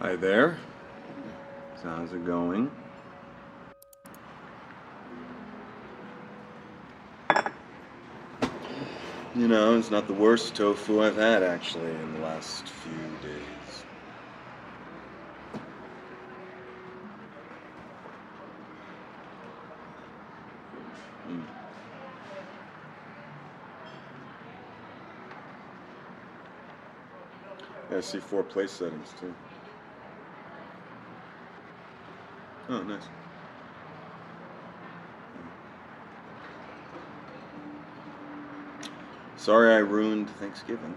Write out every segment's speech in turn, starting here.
Hi there. So how's it going? You know, it's not the worst tofu I've had actually in the last few days. Mm. Yeah, I see four place settings too. Oh, nice. Sorry I ruined Thanksgiving.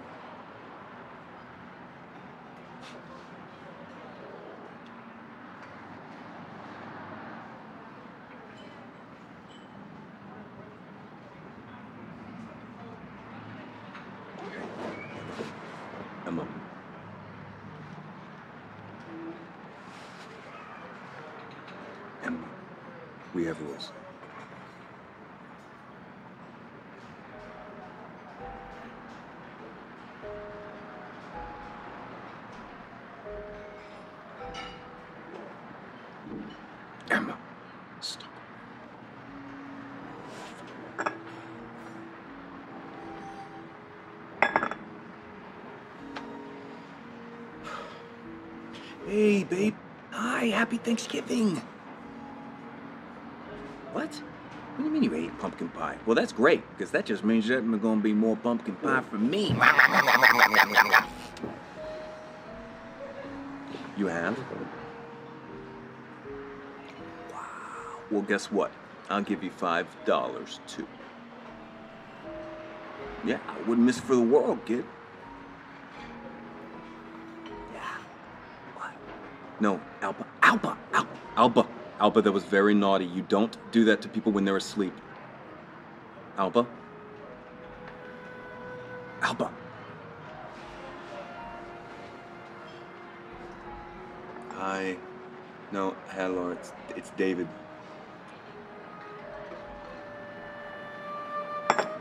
Emma. Emma, we have rules. Hey, babe. Hi, happy Thanksgiving. What? What do you mean you ate pumpkin pie? Well, that's great, because that just means there's going to be more pumpkin pie for me. You have? Wow. Well, guess what? I'll give you five dollars too. Yeah, I wouldn't miss it for the world, kid. No, Alba, Alba, Alba, Alba, Alba, that was very naughty. You don't do that to people when they're asleep. Alba? Alba. Hi. No, hello, it's, it's David.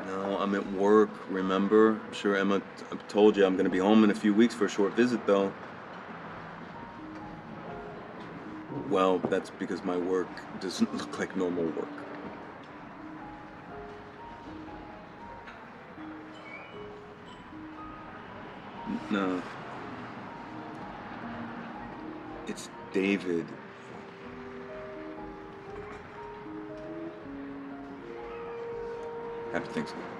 No, I'm at work, remember? I'm sure Emma told you I'm gonna be home in a few weeks for a short visit, though. Well, that's because my work doesn't look like normal work. No. It's David. Happy Thanksgiving.